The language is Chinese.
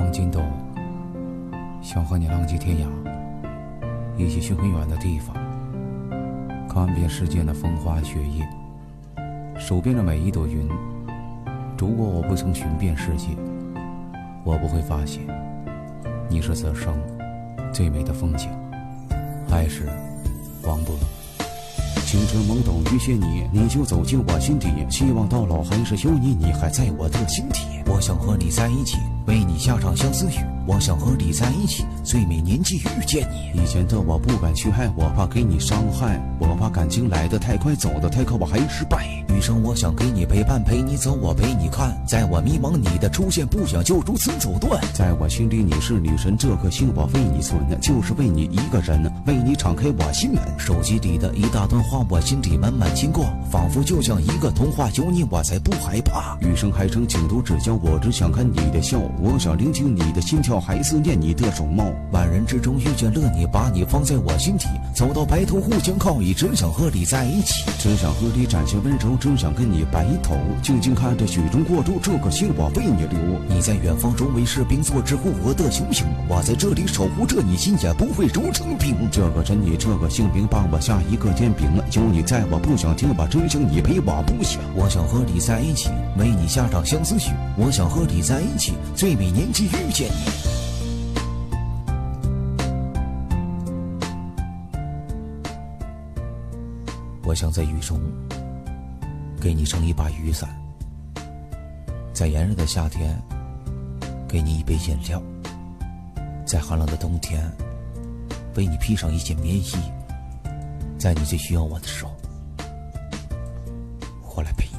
望尽头，想和你浪迹天涯，一起去很远的地方，看遍世间的风花雪月，数遍的每一朵云。如果我不曾寻遍世界，我不会发现你是此生最美的风景。爱是王勃。青春懵懂遇见你，你就走进我心底，希望到老还是有你，你还在我的心底。我想和你在一起，为你下场相思雨。我想和你在一起，最美年纪遇见你。以前的我不敢去爱，我怕给你伤害，我怕感情来得太快，走得太快，我还失败。余生我想给你陪伴，陪你走，我陪你看。在我迷茫，你的出现不想就如此走断。在我心里你是女神，这颗心我为你存，就是为你一个人，为你敞开我心门。手机里的一大段话，我心里满满牵挂，仿佛就像一个童话，有你我才不害怕。余生还剩请多指教，我只想看你的笑，我想聆听你的心跳，还思念你的容貌。万人之中遇见了你，把你放在我心底，走到白头互相靠倚，只想和你在一起，只想和你展现温柔，只想跟你白头，静静看着雪中过路，这颗心我为你留。你在远方中为士兵做支护我的雄心，我在这里守护着你心，也不会融成冰。这个人你这个姓名，帮我下一个天平。有你在我不想听，把真情你陪我不想。我想和你在一起，为你下场相思曲。我想和你在一起，最美年纪遇见你。我想在雨中给你撑一把雨伞，在炎热的夏天给你一杯饮料，在寒冷的冬天为你披上一件棉衣，在你最需要我的时候，我来陪。